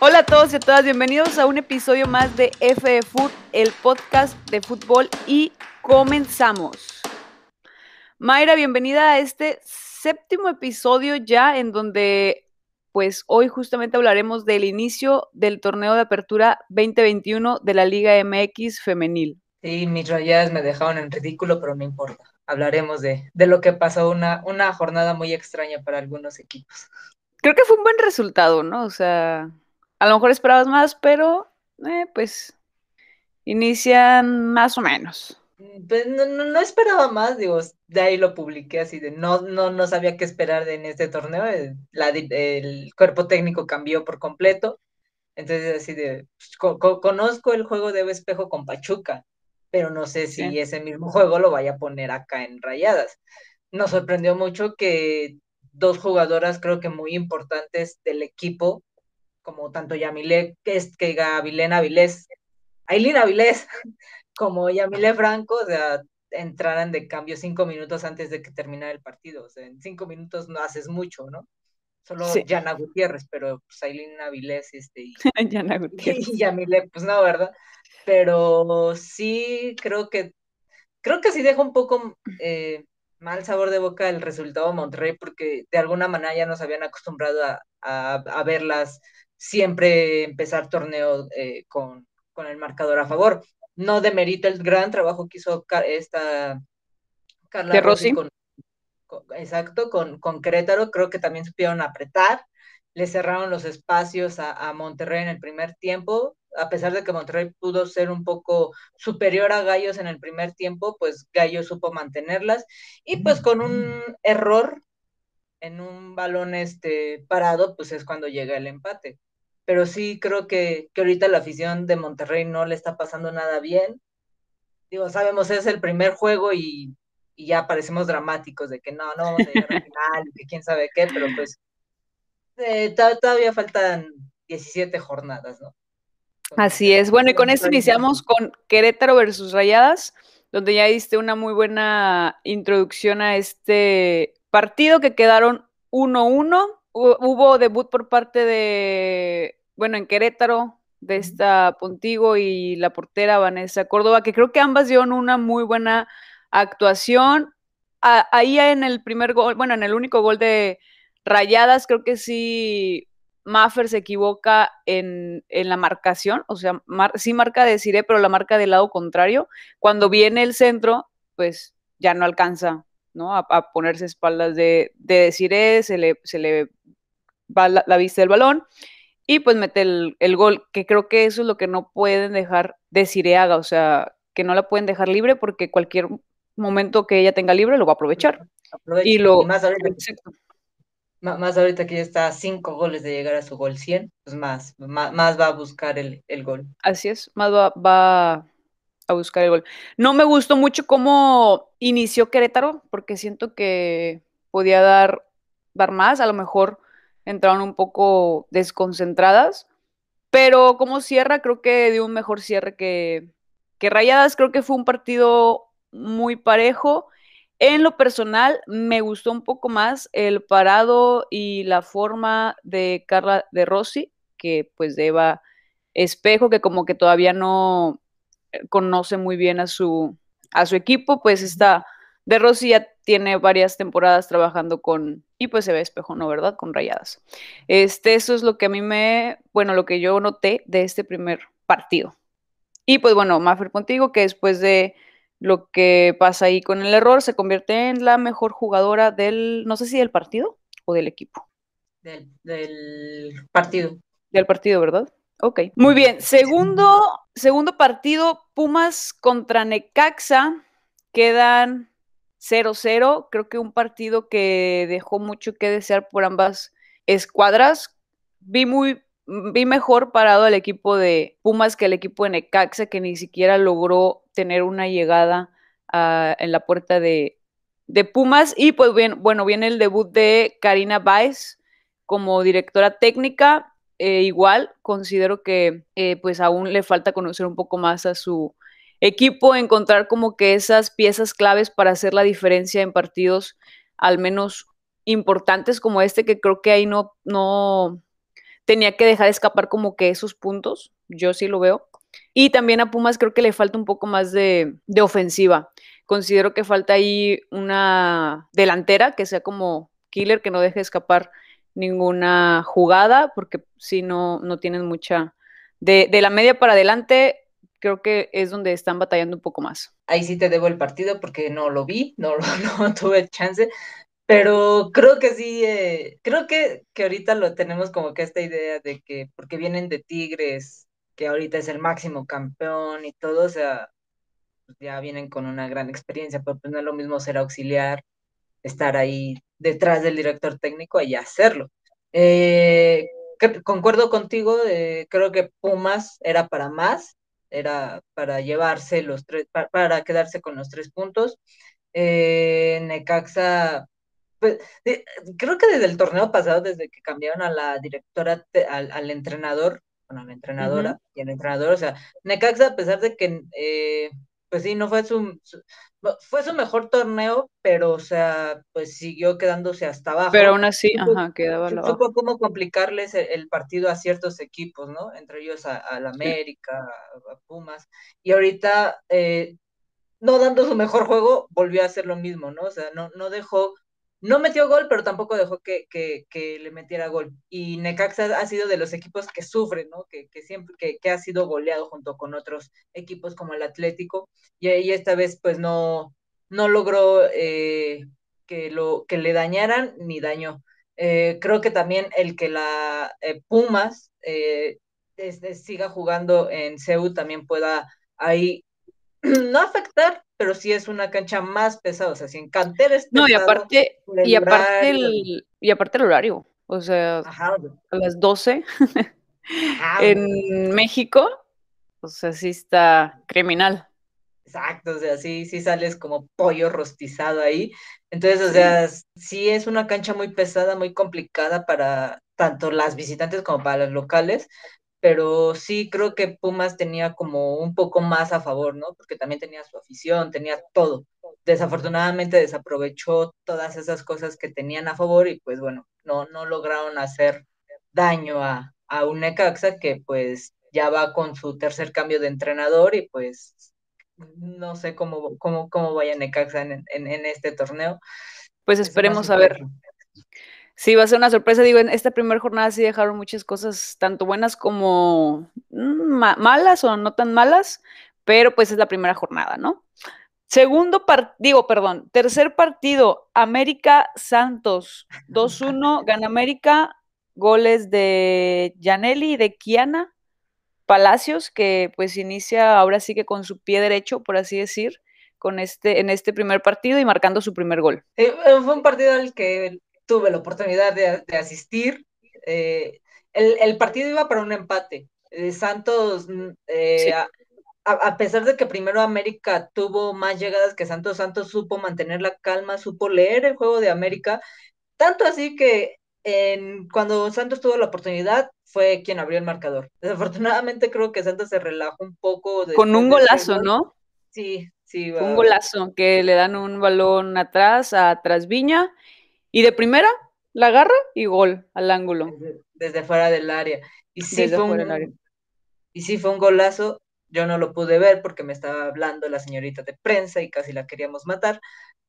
Hola a todos y a todas, bienvenidos a un episodio más de F Food, el podcast de fútbol y comenzamos. Mayra, bienvenida a este séptimo episodio ya en donde pues hoy justamente hablaremos del inicio del torneo de apertura 2021 de la Liga MX femenil. Sí, mis rayadas me dejaron en ridículo, pero no importa. Hablaremos de, de lo que pasó, una, una jornada muy extraña para algunos equipos. Creo que fue un buen resultado, ¿no? O sea, a lo mejor esperabas más, pero eh, pues inician más o menos. Pues no, no, esperaba más, digo, de ahí lo publiqué así de no, no, no sabía qué esperar en este torneo, el, el cuerpo técnico cambió por completo, entonces así de, pues, conozco el juego de espejo con Pachuca, pero no sé si ese mismo juego lo vaya a poner acá en Rayadas. Nos sorprendió mucho que dos jugadoras creo que muy importantes del equipo como tanto Yamile, que es que Gavilén Avilés, Ailín Avilés, como Yamile Franco, o sea, entraran de cambio cinco minutos antes de que terminara el partido. O sea, en cinco minutos no haces mucho, ¿no? Solo Yana Gutiérrez, pero pues Ailín Avilés este, y, Yana Gutiérrez. y Yamile, pues no, ¿verdad? Pero sí creo que creo que sí deja un poco eh, mal sabor de boca el resultado de Monterrey, porque de alguna manera ya nos habían acostumbrado a, a, a verlas siempre empezar torneo eh, con, con, el marcador a favor. No demerita el gran trabajo que hizo esta Carla Rossi con, exacto, con, con Querétaro, creo que también supieron apretar, le cerraron los espacios a, a, Monterrey en el primer tiempo, a pesar de que Monterrey pudo ser un poco superior a Gallos en el primer tiempo, pues Gallos supo mantenerlas. Y pues con un error en un balón este parado, pues es cuando llega el empate pero sí creo que, que ahorita la afición de Monterrey no le está pasando nada bien. Digo, sabemos, es el primer juego y, y ya parecemos dramáticos de que no, no vamos a llegar al final, que quién sabe qué, pero pues eh, todavía faltan 17 jornadas, ¿no? Así es. Bueno, y con esto iniciamos con Querétaro versus Rayadas, donde ya diste una muy buena introducción a este partido que quedaron 1-1. Hubo debut por parte de bueno, en Querétaro, de esta Pontigo y la portera Vanessa Córdoba, que creo que ambas dieron una muy buena actuación. ahí en el primer gol, bueno, en el único gol de Rayadas, creo que sí Maffer se equivoca en, la marcación, o sea, sí marca de Cire, pero la marca del lado contrario. Cuando viene el centro, pues ya no alcanza, ¿no? A, ponerse espaldas de, de Cire, se le, se le va la vista del balón y pues mete el, gol, que creo que eso es lo que no pueden dejar de Cireaga, o sea, que no la pueden dejar libre porque cualquier momento que ella tenga libre lo va a aprovechar. y lo más ahorita, más ahorita que ya está a cinco goles de llegar a su gol 100, pues más, más, va a buscar el, gol. Así es, más va, va a buscar el gol. No me gustó mucho cómo inició Querétaro, porque siento que podía dar, dar más, a lo mejor entraron un poco desconcentradas, pero como cierra, creo que dio un mejor cierre que, que Rayadas. Creo que fue un partido muy parejo. En lo personal, me gustó un poco más el parado y la forma de Carla de Rossi, que pues de Eva Espejo, que como que todavía no eh, conoce muy bien a su, a su equipo, pues está de Rossi ya tiene varias temporadas trabajando con, y pues se ve espejo, ¿no? ¿Verdad? Con rayadas. Este, eso es lo que a mí me, bueno, lo que yo noté de este primer partido. Y pues bueno, Maffer contigo, que después de lo que pasa ahí con el error, se convierte en la mejor jugadora del, no sé si del partido o del equipo. Del, partido. Del partido, ¿verdad? Ok. Muy bien. Segundo, segundo partido, Pumas contra Necaxa. Quedan 0-0, creo que un partido que dejó mucho que desear por ambas escuadras. Vi muy vi mejor parado al equipo de Pumas que el equipo de Necaxa, que ni siquiera logró tener una llegada ah, en la puerta de, de, Pumas. Y pues bien, bueno, viene el debut de Karina Baez como directora técnica. Eh, igual, considero que eh, pues aún le falta conocer un poco más a su, equipo encontrar como que esas piezas claves para hacer la diferencia en partidos al menos importantes como este, que creo que ahí no, no tenía que dejar escapar como que esos puntos, yo sí lo veo. Y también a Pumas creo que le falta un poco más de, de ofensiva. Considero que falta ahí una delantera que sea como killer, que no deje escapar ninguna jugada, porque si no, no tienen mucha... De, de la media para adelante, creo que es donde están batallando un poco más. Ahí sí te debo el partido porque no lo vi, no, no tuve chance, pero creo que sí, eh, creo que, que ahorita lo tenemos como que esta idea de que, porque vienen de Tigres, que ahorita es el máximo campeón y todo, o sea, pues ya vienen con una gran experiencia, pero pues no es lo mismo ser auxiliar, estar ahí detrás del director técnico y hacerlo. Eh, concuerdo contigo, eh, creo que Pumas era para más, era para llevarse los tres, para, para quedarse con los tres puntos. Eh, Necaxa, pues, de, creo que desde el torneo pasado, desde que cambiaron a la directora, al, al entrenador, bueno, a la entrenadora uh -huh. y el entrenador, o sea, Necaxa, a pesar de que, eh, pues sí, no fue su, su, fue su mejor torneo, pero, o sea, pues siguió quedándose hasta abajo. Pero aún así, supo, ajá, quedaba supo abajo. cómo complicarles el, el, partido a ciertos equipos, ¿no? Entre ellos a, a la América, sí. a, Pumas, y ahorita, eh, no dando su mejor juego, volvió a hacer lo mismo, ¿no? O sea, no, no dejó no metió gol, pero tampoco dejó que, que, le metiera gol. Y Necaxa ha sido de los equipos que sufren, ¿no? Que, que siempre, que, ha sido goleado junto con otros equipos como el Atlético. Y, esta vez, pues, no, no logró eh, que, lo, que le dañaran ni dañó. Eh, creo que también el que la eh, Pumas es, siga jugando en CEU también pueda ahí no afectar, pero sí es una cancha más pesada, o sea, si en cantera es pesado, No, y aparte, y aparte, el, y aparte el horario, o sea, Ajá. a las 12 Ajá. en México, o sea, sí está criminal. Exacto, o sea, sí, sí sales como pollo rostizado ahí. Entonces, o sea, sí es una cancha muy pesada, muy complicada para tanto las visitantes como para los locales, pero sí creo que Pumas tenía como un poco más a favor, ¿no? Porque también tenía su afición, tenía todo. Desafortunadamente desaprovechó todas esas cosas que tenían a favor y pues bueno, no, no lograron hacer daño a, a un Necaxa que pues ya va con su tercer cambio de entrenador y pues no sé cómo, cómo, cómo vaya Necaxa en, en, en este torneo. Pues esperemos a ver. Sí, va a ser una sorpresa. Digo, en esta primera jornada sí dejaron muchas cosas, tanto buenas como ma malas o no tan malas, pero pues es la primera jornada, ¿no? Segundo partido, digo, perdón, tercer partido, América Santos, 2-1, gana América, goles de Janelli y de Kiana Palacios, que pues inicia ahora sí que con su pie derecho, por así decir, con este, en este primer partido y marcando su primer gol. Eh, fue un partido al que tuve la oportunidad de, de asistir. Eh, el, el, partido iba para un empate. Eh, Santos, eh, sí. a, a, pesar de que primero América tuvo más llegadas que Santos, Santos supo mantener la calma, supo leer el juego de América, tanto así que en, cuando Santos tuvo la oportunidad fue quien abrió el marcador. Desafortunadamente creo que Santos se relajó un poco. Con un golazo, gol. ¿no? Sí, sí. Un golazo, que le dan un balón atrás a Trasviña y de primera, la agarra y gol al ángulo. Desde, desde fuera del área. Y sí, desde fue un, área. y sí fue un golazo. Yo no lo pude ver porque me estaba hablando la señorita de prensa y casi la queríamos matar.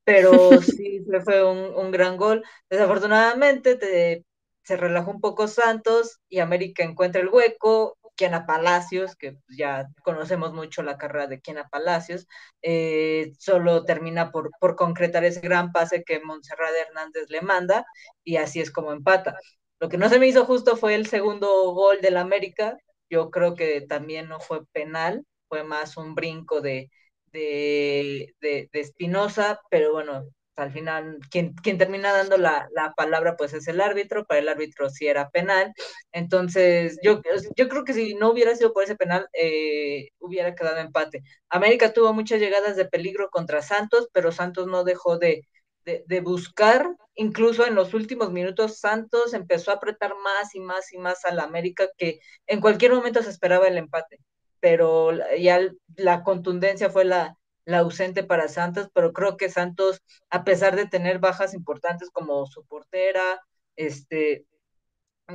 Pero sí fue un, un gran gol. Desafortunadamente te, se relajó un poco Santos y América encuentra el hueco. Kiana Palacios, que ya conocemos mucho la carrera de Kiana Palacios, eh, solo termina por, por concretar ese gran pase que Montserrat Hernández le manda y así es como empata. Lo que no se me hizo justo fue el segundo gol del América, yo creo que también no fue penal, fue más un brinco de, de, de, de Espinosa, pero bueno, al final quien, quien termina dando la, la, palabra pues es el árbitro, para el árbitro sí era penal, entonces yo, yo creo que si no hubiera sido por ese penal eh, hubiera quedado empate. América tuvo muchas llegadas de peligro contra Santos, pero Santos no dejó de, de, de buscar, incluso en los últimos minutos Santos empezó a apretar más y más y más a la América que en cualquier momento se esperaba el empate, pero ya la contundencia fue la, la ausente para Santos, pero creo que Santos, a pesar de tener bajas importantes como su portera, este,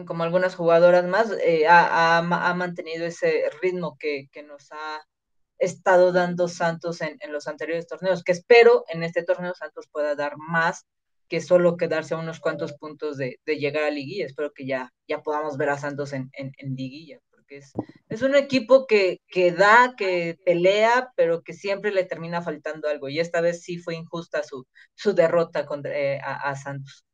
como algunas jugadoras más, eh, ha, ha, mantenido ese ritmo que, que, nos ha estado dando Santos en, en, los anteriores torneos, que espero en este torneo Santos pueda dar más que solo quedarse a unos cuantos puntos de, de llegar a liguilla. Espero que ya, ya podamos ver a Santos en, en, en liguilla, es, un equipo que, que, da, que pelea, pero que siempre le termina faltando algo. Y esta vez sí fue injusta su, su derrota contra, eh, a, Santos.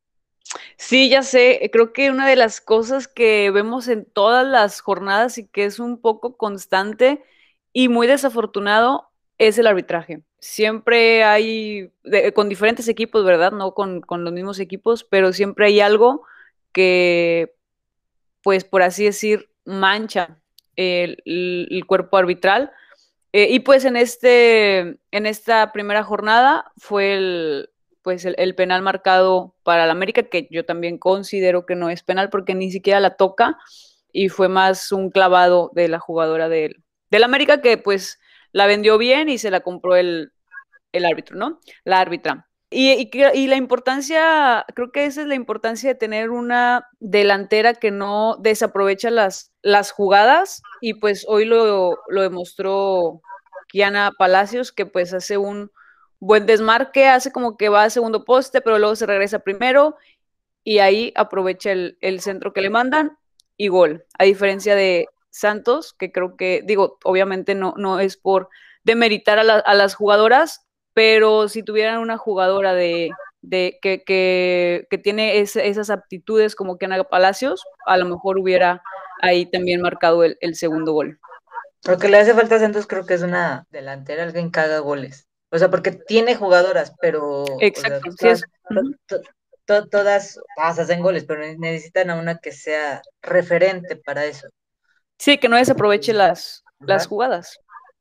Sí, ya sé, creo que una de las cosas que vemos en todas las jornadas y que es un poco constante y muy desafortunado es el arbitraje. Siempre hay, con diferentes equipos, ¿verdad? No con, con, los mismos equipos, pero siempre hay algo que, pues por así decir, mancha el, cuerpo arbitral. Eh, y pues en, este, en esta primera jornada fue el, pues el, el, penal marcado para la América, que yo también considero que no es penal porque ni siquiera la toca y fue más un clavado de la jugadora del, del América que pues la vendió bien y se la compró el, el árbitro, ¿no? La árbitra. Y, la importancia, creo que esa es la importancia de tener una delantera que no desaprovecha las, las jugadas y pues hoy lo, lo demostró Kiana Palacios, que pues hace un, buen desmarque, hace como que va a segundo poste, pero luego se regresa primero y ahí aprovecha el, el, centro que le mandan y gol. A diferencia de Santos, que creo que, digo, obviamente no, no es por demeritar a, la, a las jugadoras, pero si tuvieran una jugadora de, de que, que, que, tiene ese, esas aptitudes como que Ana Palacios, a lo mejor hubiera ahí también marcado el, el segundo gol. Lo que le hace falta a Santos creo que es una delantera, alguien que haga goles. O sea, porque tiene jugadoras, pero. Exacto, o sea, todas, sí es. to, to, todas, todas hacen goles, pero necesitan a una que sea referente para eso. Sí, que no desaproveche las, las jugadas.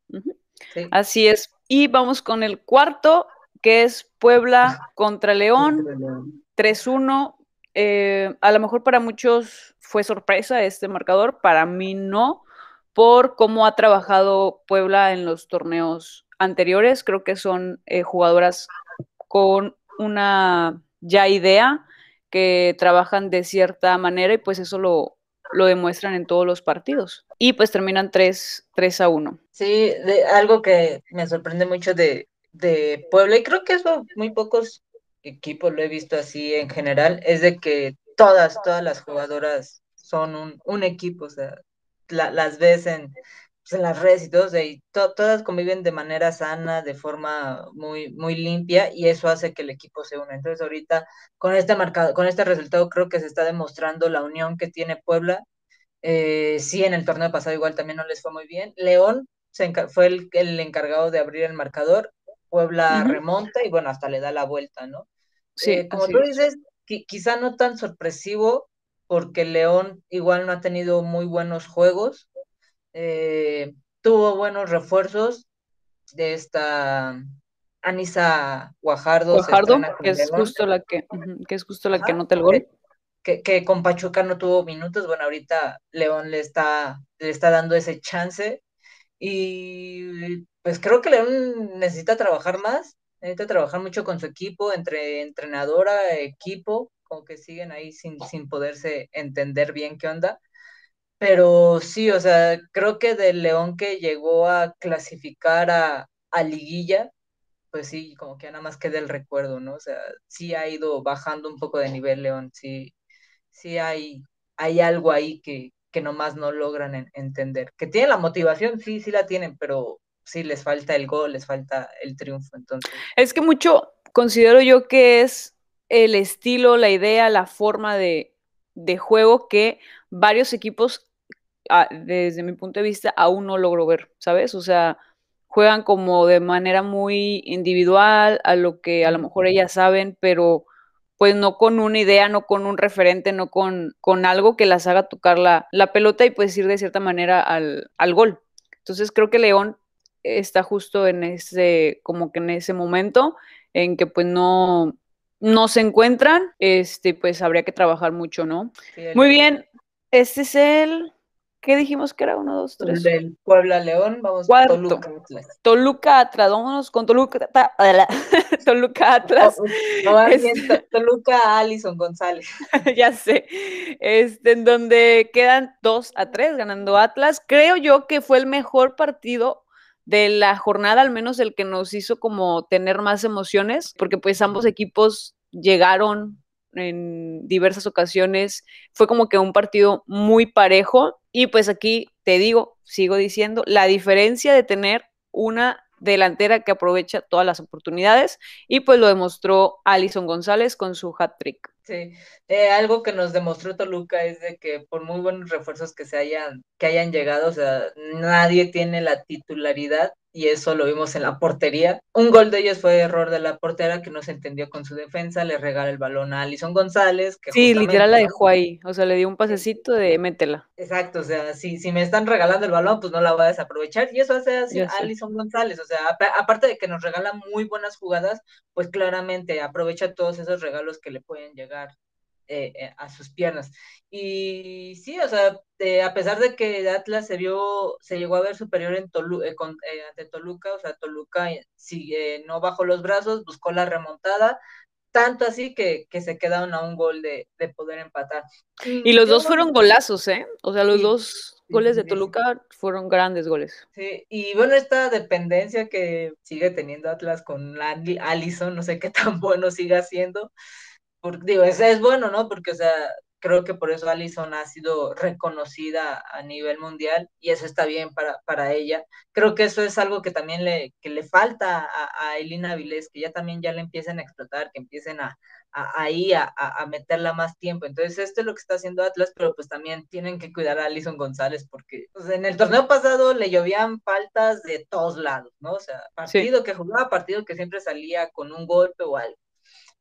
Uh -huh. Sí. Así es. Y vamos con el cuarto, que es Puebla contra León, 3-1. Eh, a lo mejor para muchos fue sorpresa este marcador, para mí no, por cómo ha trabajado Puebla en los torneos anteriores, creo que son eh, jugadoras con una ya idea que trabajan de cierta manera y pues eso lo, lo demuestran en todos los partidos. Y pues terminan 3, 3 a 1. Sí, de, algo que me sorprende mucho de, de Puebla, y creo que eso muy pocos equipos lo he visto así en general, es de que todas, todas las jugadoras son un, un equipo, o sea, la, las ves en, pues, en las redes y todo, y to todas conviven de manera sana, de forma muy, muy limpia, y eso hace que el equipo se una. Entonces, ahorita, con este marcado, con este resultado, creo que se está demostrando la unión que tiene Puebla. Eh, sí, en el torneo pasado igual también no les fue muy bien. León se fue el, el, encargado de abrir el marcador. Puebla uh -huh. remonta y bueno, hasta le da la vuelta, ¿no? Sí, eh, como tú dices, quizá no tan sorpresivo, porque León igual no ha tenido muy buenos juegos, eh, tuvo buenos refuerzos de esta Anisa Guajardo, Guajardo que es justo la que, que es justo la Ajá, que anota el gol. Que, que, con Pachuca no tuvo minutos, bueno, ahorita León le está, le está dando ese chance y pues creo que León necesita trabajar más, necesita trabajar mucho con su equipo, entre entrenadora, equipo, como que siguen ahí sin, sin poderse entender bien qué onda pero sí, o sea, creo que del León que llegó a clasificar a, a, liguilla, pues sí, como que nada más queda el recuerdo, ¿no? O sea, sí ha ido bajando un poco de nivel León, sí, sí hay, hay algo ahí que, que nomás no logran en, entender. Que tienen la motivación, sí, sí la tienen, pero sí les falta el gol, les falta el triunfo, entonces. Es que mucho considero yo que es el estilo, la idea, la forma de, de juego que varios equipos desde mi punto de vista, aún no logro ver, ¿sabes? O sea, juegan como de manera muy individual, a lo que a lo mejor ellas saben, pero pues no con una idea, no con un referente, no con, con algo que las haga tocar la, la pelota y pues ir de cierta manera al, al, gol. Entonces creo que León está justo en ese, como que en ese momento en que pues no, no se encuentran, este, pues habría que trabajar mucho, ¿no? Sí, Muy bien, este es el ¿Qué dijimos que era? Uno, dos, tres. Del Puebla León, vamos Cuarto. Toluca. Toluca Atlas, vámonos con Toluca, Toluca Atlas. No, este... Toluca Alison González. ya sé. Este, en donde quedan 2 a 3 ganando Atlas. Creo yo que fue el mejor partido de la jornada, al menos el que nos hizo como tener más emociones, porque pues ambos equipos llegaron en diversas ocasiones, fue como que un partido muy parejo y pues aquí te digo, sigo diciendo, la diferencia de tener una delantera que aprovecha todas las oportunidades y pues lo demostró Alison González con su hat trick. Sí, eh, algo que nos demostró Toluca es de que por muy buenos refuerzos que se hayan, que hayan llegado, o sea, nadie tiene la titularidad y eso lo vimos en la portería. Un gol de ellos fue error de la portera que no se entendió con su defensa, le regala el balón a Alison González. Que sí, literal la dejó ahí, o sea, le dio un pasecito de métela. Exacto, o sea, si, si me están regalando el balón, pues no la voy a desaprovechar y eso hace así Alison González, o sea, aparte de que nos regala muy buenas jugadas, pues claramente aprovecha todos esos regalos que le pueden llegar eh, eh, a sus piernas. Y sí, o sea, a pesar de que Atlas se vio, se llegó a ver superior en Tolu eh, ante Toluca, o sea, Toluca sigue, no bajó los brazos, buscó la remontada, tanto así que, que se quedaron a un gol de, de poder empatar. Y los dos fueron golazos, ¿eh? O sea, los dos goles de Toluca fueron grandes goles. Sí, y bueno, esta dependencia que sigue teniendo Atlas con Allison, no sé qué tan bueno siga siendo, digo, es, es bueno, ¿no? Porque, o sea, creo que por eso Alison ha sido reconocida a nivel mundial y eso está bien para, para ella. Creo que eso es algo que también le, que le falta a, a Elina Vilés, que ya también ya le empiecen a explotar, que empiecen a, a ahí a, a, meterla más tiempo. Entonces, esto es lo que está haciendo Atlas, pero pues también tienen que cuidar a Alison González porque pues, en el torneo pasado le llovían faltas de todos lados, ¿no? O sea, partido que jugaba, partido que siempre salía con un golpe o algo.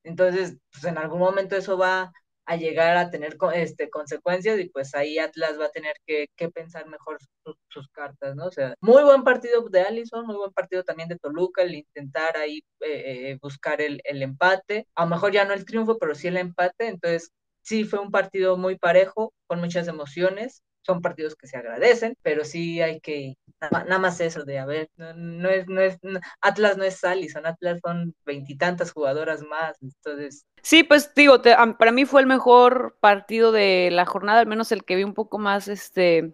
Entonces, pues en algún momento eso va a llegar a tener este, consecuencias y pues ahí Atlas va a tener que, pensar mejor sus, cartas, ¿no? O sea, muy buen partido de Allison, muy buen partido también de Toluca, el intentar ahí eh, eh, buscar el, el empate, a lo mejor ya no el triunfo, pero sí el empate, entonces sí fue un partido muy parejo, con muchas emociones, son partidos que se agradecen, pero sí hay que, nada, más eso de, a ver, no, es, no es, Atlas no es son Atlas son veintitantas jugadoras más, entonces... Sí, pues digo, para mí fue el mejor partido de la jornada, al menos el que vi un poco más, este,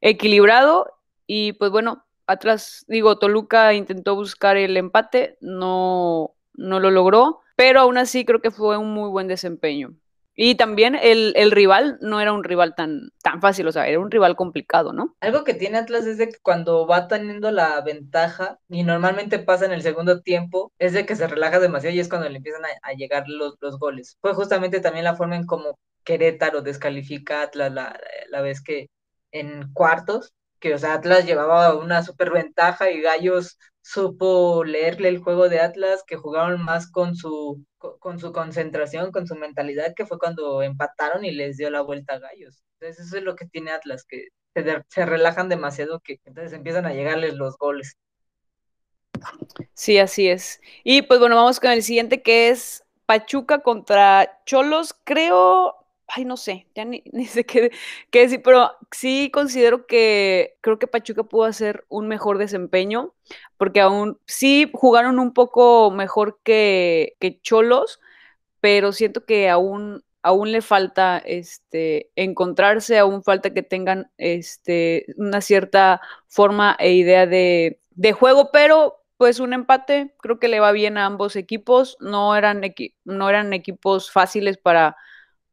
equilibrado, y pues bueno, Atlas, digo, Toluca intentó buscar el empate, no, no lo logró, pero aún así creo que fue un muy buen desempeño. Y también el, el, rival no era un rival tan, tan fácil, o sea, era un rival complicado, ¿no? Algo que tiene Atlas es de que cuando va teniendo la ventaja, y normalmente pasa en el segundo tiempo, es de que se relaja demasiado y es cuando le empiezan a, llegar los, los, goles. Fue justamente también la forma en cómo Querétaro descalifica a Atlas la, la vez que en cuartos, que o sea, Atlas llevaba una super ventaja y Gallos supo leerle el juego de Atlas, que jugaron más con su, con su concentración, con su mentalidad, que fue cuando empataron y les dio la vuelta a Gallos. Entonces eso es lo que tiene Atlas, que se, relajan demasiado, que entonces empiezan a llegarles los goles. Sí, así es. Y pues bueno, vamos con el siguiente que es Pachuca contra Cholos. Creo, ay, no sé, ya ni, sé qué, qué, decir, pero sí considero que creo que Pachuca pudo hacer un mejor desempeño, porque aún sí jugaron un poco mejor que, que Cholos, pero siento que aún aún le falta este, encontrarse, aún falta que tengan este, una cierta forma e idea de, de, juego, pero pues un empate creo que le va bien a ambos equipos, no eran, no eran equipos fáciles para,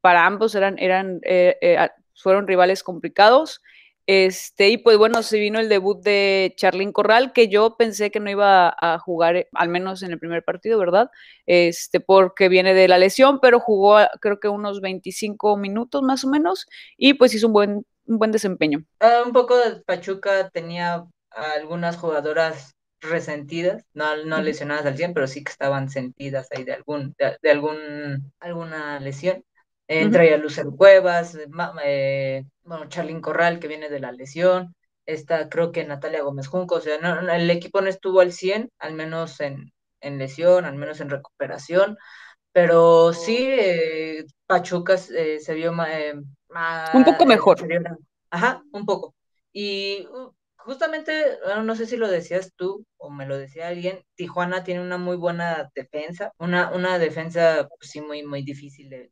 para ambos eran, eran, eh, eh, fueron rivales complicados. Este, y pues bueno, se vino el debut de Charlín Corral, que yo pensé que no iba a jugar, eh, al menos en el primer partido, ¿verdad? Este, porque viene de la lesión, pero jugó creo que unos 25 minutos más o menos, y pues hizo un buen, un buen desempeño. Ah, un poco de Pachuca tenía algunas jugadoras resentidas, no, no lesionadas al 100, pero sí que estaban sentidas ahí de algún, de algún, alguna lesión. Entra ya Lucer Cuevas, eh, bueno, Charlín Corral que viene de la lesión, está creo que Natalia Gómez Junco, o sea, el equipo no estuvo al 100, al menos en, en lesión, al menos en recuperación, pero sí, eh, Pachuca eh, se vio más... un poco mejor. Ajá, un poco. Y uh, justamente, no sé si lo decías tú o me lo decía alguien, Tijuana tiene una muy buena defensa, una, una defensa pues, sí muy, muy difícil de,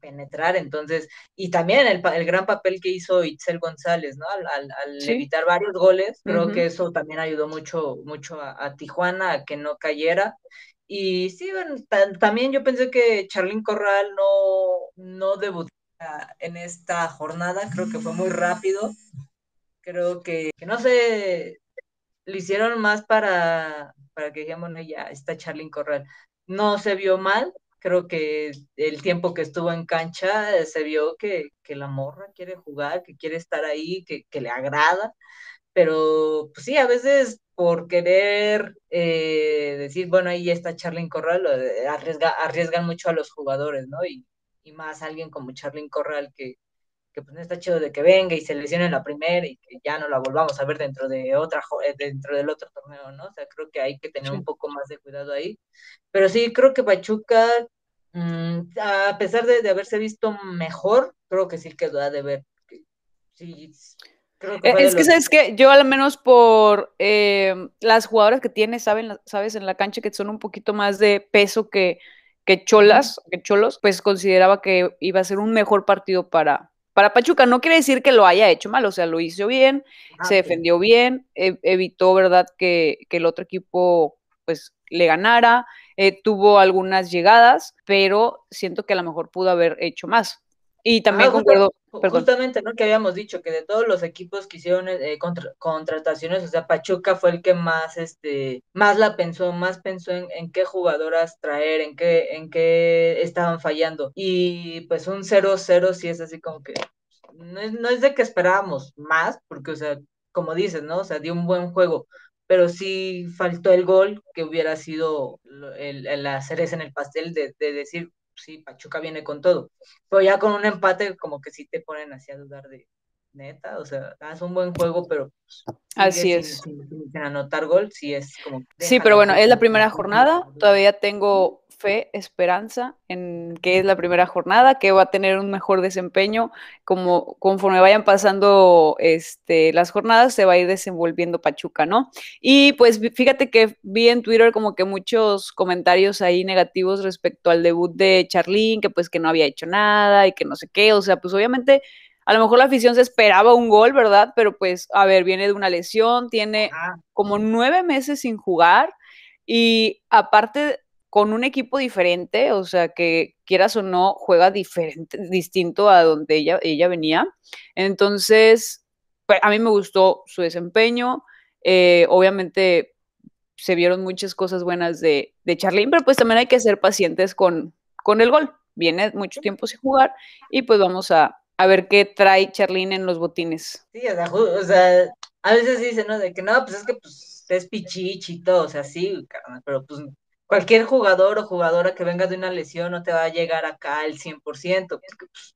penetrar, entonces, y también el, el, gran papel que hizo Itzel González, ¿no? Al, evitar varios goles, creo que eso también ayudó mucho, mucho a, Tijuana a que no cayera. Y sí, también yo pensé que Charlín Corral no, no debutó en esta jornada, creo que fue muy rápido, creo que, no sé, lo hicieron más para, para que digamos, bueno, ya está Charlín Corral. No se vio mal, creo que el tiempo que estuvo en cancha eh, se vio que, la morra quiere jugar, que quiere estar ahí, que, le agrada, pero pues sí, a veces por querer eh, decir, bueno, ahí está Charlín Corral, arriesga, arriesgan mucho a los jugadores, ¿no? Y, y más alguien como Charlín Corral que, que pues no está chido de que venga y se lesione en la primera y que ya no la volvamos a ver dentro de otra eh, dentro del otro torneo, ¿no? O sea, creo que hay que tener un poco más de cuidado ahí. Pero sí, creo que Pachuca, mm, a pesar de, haberse visto mejor, creo que sí quedó a deber. Sí, creo que eh, es que, ¿sabes que Yo al menos por eh, las jugadoras que tiene, saben, sabes, en la cancha que son un poquito más de peso que, que cholas, que cholos, pues consideraba que iba a ser un mejor partido para, para Pachuca. No quiere decir que lo haya hecho mal, o sea, lo hizo bien, ah, se defendió bien, e, evitó, ¿verdad?, que, el otro equipo pues le ganara, eh, tuvo algunas llegadas, pero siento que a lo mejor pudo haber hecho más. Y también concuerdo. Justamente, ¿no? Que habíamos dicho que de todos los equipos que hicieron eh, contrataciones, o sea, Pachuca fue el que más, este, más la pensó, más pensó en, en, qué jugadoras traer, en qué, en qué estaban fallando. Y pues un 0-0 sí es así como que no es, no es de que esperábamos más, porque, o sea, como dices, ¿no? O sea, dio un buen juego, pero sí faltó el gol que hubiera sido el, la cereza en el pastel de, de decir, sí, Pachuca viene con todo. Pero ya con un empate, como que sí te ponen así a dudar de neta, o sea, es un buen juego, pero así es. Sin, anotar gol, sí es como. Sí, pero bueno, es la primera jornada, todavía tengo fe, esperanza en que es la primera jornada, que va a tener un mejor desempeño, como conforme vayan pasando este, las jornadas, se va a ir desenvolviendo Pachuca, ¿no? Y pues fíjate que vi en Twitter como que muchos comentarios ahí negativos respecto al debut de Charlín, que pues que no había hecho nada y que no sé qué, o sea, pues obviamente a lo mejor la afición se esperaba un gol, ¿verdad? Pero pues, a ver, viene de una lesión, tiene como nueve meses sin jugar y aparte con un equipo diferente, o sea, que quieras o no, juega diferente, distinto a donde ella, ella venía. Entonces, pues, a mí me gustó su desempeño. Eh, obviamente se vieron muchas cosas buenas de, de Charlene, pero pues también hay que ser pacientes con, con el gol. Viene mucho tiempo sin jugar y pues vamos a, a ver qué trae Charlene en los botines. Sí, o sea, a veces dicen, ¿no? De que no, pues es que pues es pichichi y todo, o sea, sí, pero pues cualquier jugador o jugadora que venga de una lesión no te va a llegar acá al 100%, porque pues,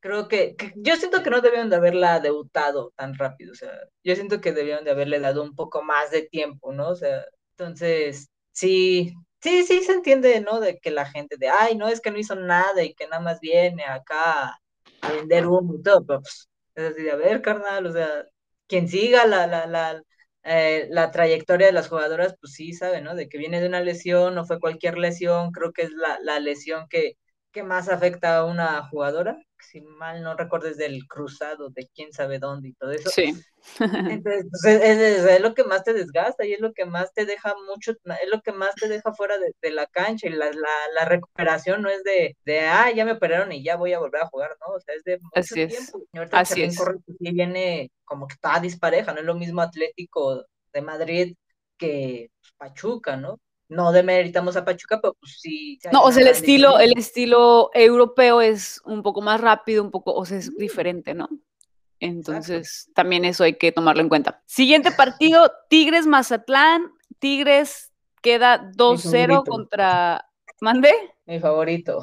creo que, yo siento que no debieron de haberla debutado tan rápido, o sea, yo siento que debieron de haberle dado un poco más de tiempo, ¿no? O sea, entonces, sí, sí, sí se entiende, ¿no? De que la gente de, ay, no, es que no hizo nada y que nada más viene acá a vender humo y todo, pero pues, es así de, a ver, carnal, o sea, quien siga la, la, la, eh, la trayectoria de las jugadoras, pues sí, sabe, ¿no? De que viene de una lesión, no fue cualquier lesión, creo que es la, la lesión que, que más afecta a una jugadora, si mal no recuerdes del cruzado, de quién sabe dónde y todo eso. Sí. Entonces, pues, es, lo que más te desgasta y es lo que más te deja mucho, es lo que más te deja fuera de, de la cancha y la, la, la, recuperación no es de, de, ah, ya me operaron y ya voy a volver a jugar, ¿no? O sea, es de mucho Así tiempo. Es. Así es. y viene como que está dispareja, no es lo mismo Atlético de Madrid que Pachuca, ¿no? No demeritamos a Pachuca, pero pues sí. No, o sea, el estilo, el estilo europeo es un poco más rápido, un poco, o sea, es diferente, ¿no? Entonces, también eso hay que tomarlo en cuenta. Siguiente partido, Tigres Mazatlán. Tigres queda 2-0 contra. ¿Mande? Mi favorito.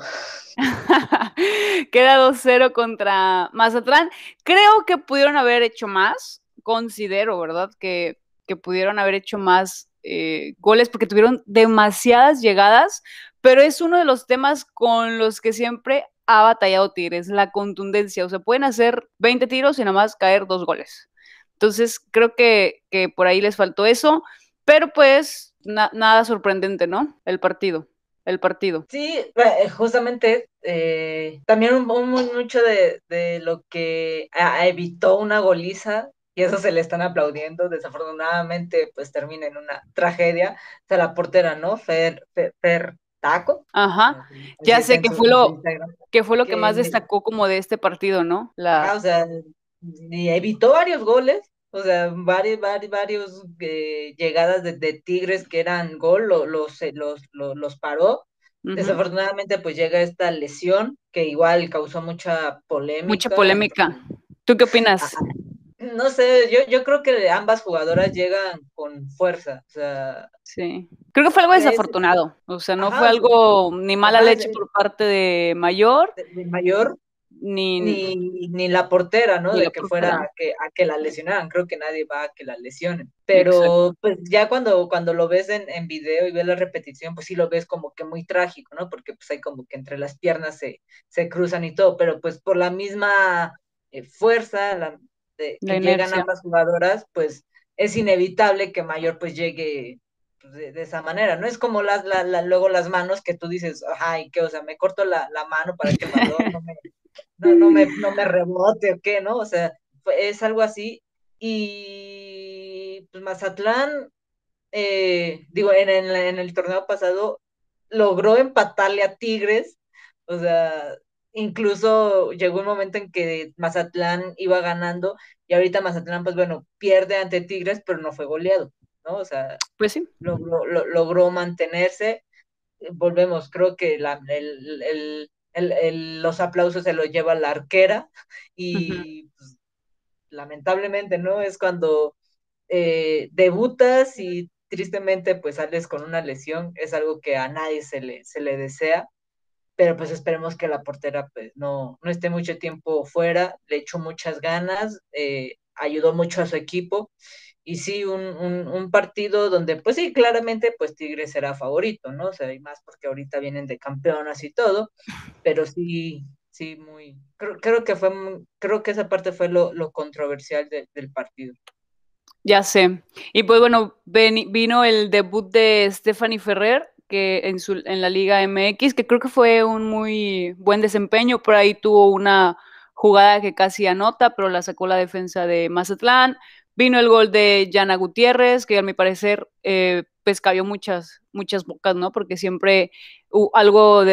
queda 2-0 contra Mazatlán. Creo que pudieron haber hecho más. Considero, ¿verdad? Que, que pudieron haber hecho más eh, goles porque tuvieron demasiadas llegadas, pero es uno de los temas con los que siempre ha batallado Tigres, la contundencia. O sea, pueden hacer 20 tiros y nada más caer dos goles. Entonces, creo que, que por ahí les faltó eso, pero pues na nada sorprendente, ¿no? El partido el partido. Sí, eh, justamente eh, también un, un, mucho de, de, lo que evitó una goliza y eso se le están aplaudiendo. Desafortunadamente, pues termina en una tragedia. O sea, la portera, ¿no? Fer, Fer, Fer Taco. Ajá. Ya sé que fue lo que fue lo que, que más destacó como de este partido, ¿no? La... Ah, o sea, evitó varios goles o sea, varios, varios, varios eh, llegadas de, de, Tigres que eran gol, lo, los, los, los, los paró. Desafortunadamente, pues llega esta lesión que igual causó mucha polémica. Mucha polémica. ¿Tú qué opinas? No sé, yo, yo creo que ambas jugadoras llegan con fuerza. O sea, sí. Creo que fue algo desafortunado. O sea, no ajá, fue algo ni mala ajá, leche de, por parte de Mayor. De, de Mayor, ni, ni, ni, la portera, ¿no? De que portera. fuera a que, a que, la lesionaran. Creo que nadie va a que la lesionen. Pero Exacto. pues ya cuando, cuando lo ves en, en, video y ves la repetición, pues sí lo ves como que muy trágico, ¿no? Porque pues hay como que entre las piernas se, se cruzan y todo, pero pues por la misma eh, fuerza la, de, que llegan ambas jugadoras, pues es inevitable que Mayor pues llegue pues, de, de, esa manera, ¿no? Es como las, la, la, luego las manos que tú dices, ay, ¿qué? O sea, me corto la, la mano para que balón no me, no, no, me, no me rebote o qué, ¿no? O sea, es algo así. Y pues Mazatlán, eh, digo, en, en, en, el torneo pasado logró empatarle a Tigres, o sea, incluso llegó un momento en que Mazatlán iba ganando y ahorita Mazatlán, pues bueno, pierde ante Tigres, pero no fue goleado, ¿no? O sea, pues sí. logró, lo, logró mantenerse. Volvemos, creo que la, el, el el, el, los aplausos se los lleva la arquera y uh -huh. pues, lamentablemente, ¿no? Es cuando eh, debutas y tristemente pues sales con una lesión, es algo que a nadie se le, se le desea, pero pues esperemos que la portera pues no, no esté mucho tiempo fuera, le echó muchas ganas, eh, ayudó mucho a su equipo y sí, un, un, partido donde, pues sí, claramente, pues Tigres será favorito, ¿no? O sea, hay más porque ahorita vienen de campeonas y todo, pero sí, sí, muy, creo, que fue, creo que esa parte fue lo, lo controversial de, del partido. Ya sé. Y pues bueno, vino el debut de Stephanie Ferrer, que en, su, en la Liga MX, que creo que fue un muy buen desempeño, por ahí tuvo una jugada que casi anota, pero la sacó la defensa de Mazatlán. Vino el gol de Yana Gutiérrez, que a mi parecer eh, pues muchas, muchas bocas, ¿no? Porque siempre algo,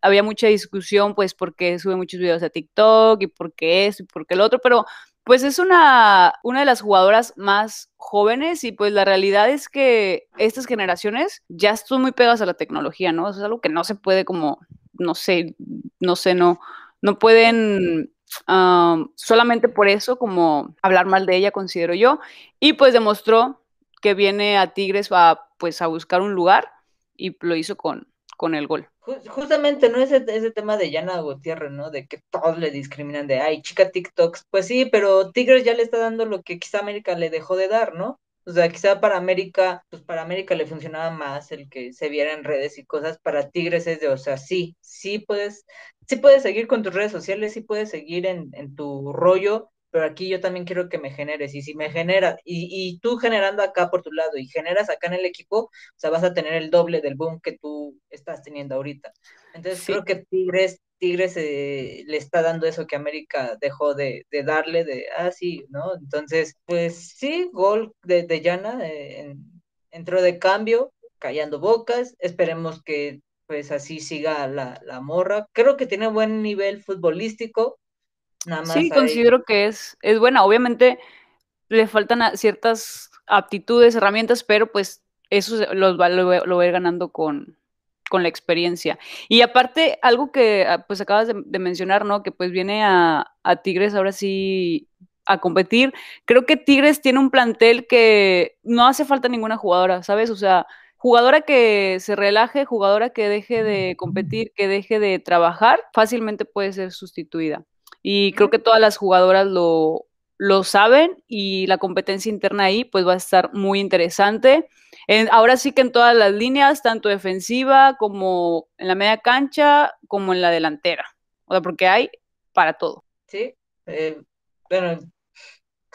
había mucha discusión, pues porque sube muchos videos a TikTok y porque esto y porque el otro, pero pues es una, una de las jugadoras más jóvenes y pues la realidad es que estas generaciones ya están muy pegadas a la tecnología, ¿no? Eso es algo que no se puede como, no sé, no sé, no, no pueden Um, solamente por eso, como hablar mal de ella, considero yo. Y pues demostró que viene a Tigres a, pues, a buscar un lugar y lo hizo con, con el gol. Justamente, ¿no? Ese, ese tema de Yana Gutiérrez, ¿no? De que todos le discriminan de, ay, chica TikToks. Pues sí, pero Tigres ya le está dando lo que quizá América le dejó de dar, ¿no? O sea, quizá para América, pues para América le funcionaba más el que se viera en redes y cosas. Para Tigres es de, o sea, sí, sí puedes, sí puedes seguir con tus redes sociales, sí puedes seguir en, en tu rollo, pero aquí yo también quiero que me generes. Y si me generas, y, y, tú generando acá por tu lado y generas acá en el equipo, o sea, vas a tener el doble del boom que tú estás teniendo ahorita. Entonces sí. creo que Tigres Tigres eh, le está dando eso que América dejó de, de, darle, de, ah, sí, ¿no? Entonces, pues sí, gol de, de Yana, eh, en, entró de cambio, callando bocas, esperemos que pues así siga la, la, morra. Creo que tiene buen nivel futbolístico. Nada más sí, considero que es, es buena. Obviamente le faltan ciertas aptitudes, herramientas, pero pues eso los va, lo, lo va a ir ganando con, con la experiencia. Y aparte, algo que ah, pues acabas de, de mencionar, ¿no? Que pues viene a, a, Tigres ahora sí a competir. Creo que Tigres tiene un plantel que no hace falta ninguna jugadora, ¿sabes? O sea, jugadora que se relaje, jugadora que deje de competir, que deje de trabajar, fácilmente puede ser sustituida. Y creo que todas las jugadoras lo, lo saben y la competencia interna ahí pues va a estar muy interesante. En, ahora sí que en todas las líneas, tanto defensiva como en la media cancha, como en la delantera. O sea, porque hay para todo. Sí, eh, bueno,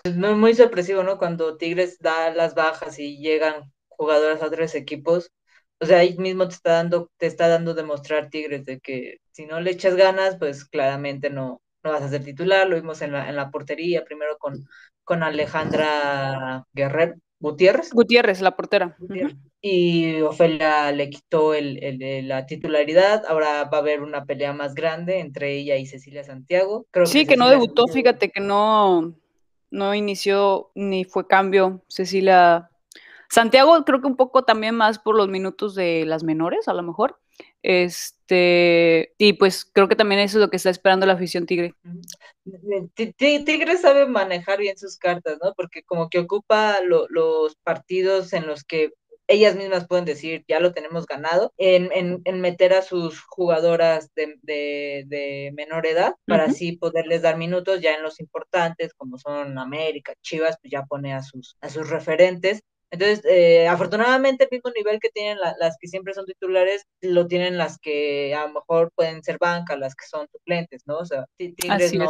Es muy, muy sorpresivo, ¿no? Cuando Tigres da las bajas y llegan jugadoras a otros equipos, o sea, ahí mismo te está dando, te está dando demostrar Tigres de que si no le echas ganas, pues claramente no, no vas a ser titular. Lo vimos en la, en la portería, primero con, con Alejandra Guerrero, Gutiérrez. Gutiérrez, la portera. Gutiérrez. Y Ofelia le quitó el, el, la titularidad. Ahora va a haber una pelea más grande entre ella y Cecilia Santiago. Creo sí, que, que no debutó, Santiago... fíjate que no, no inició ni fue cambio Cecilia Santiago creo que un poco también más por los minutos de las menores, a lo mejor. Este, y pues creo que también eso es lo que está esperando la afición Tigre. Tigre sabe manejar bien sus cartas, ¿no? Porque como que ocupa lo, los partidos en los que ellas mismas pueden decir, ya lo tenemos ganado, en, en, en meter a sus jugadoras de, de, de menor edad para uh -huh. así poderles dar minutos ya en los importantes, como son América, Chivas, pues ya pone a sus, a sus referentes entonces, eh, afortunadamente, el mismo nivel que tienen la, las que siempre son titulares, lo tienen las que a lo mejor pueden ser banca, las que son suplentes, ¿no? O sea, Tigres no,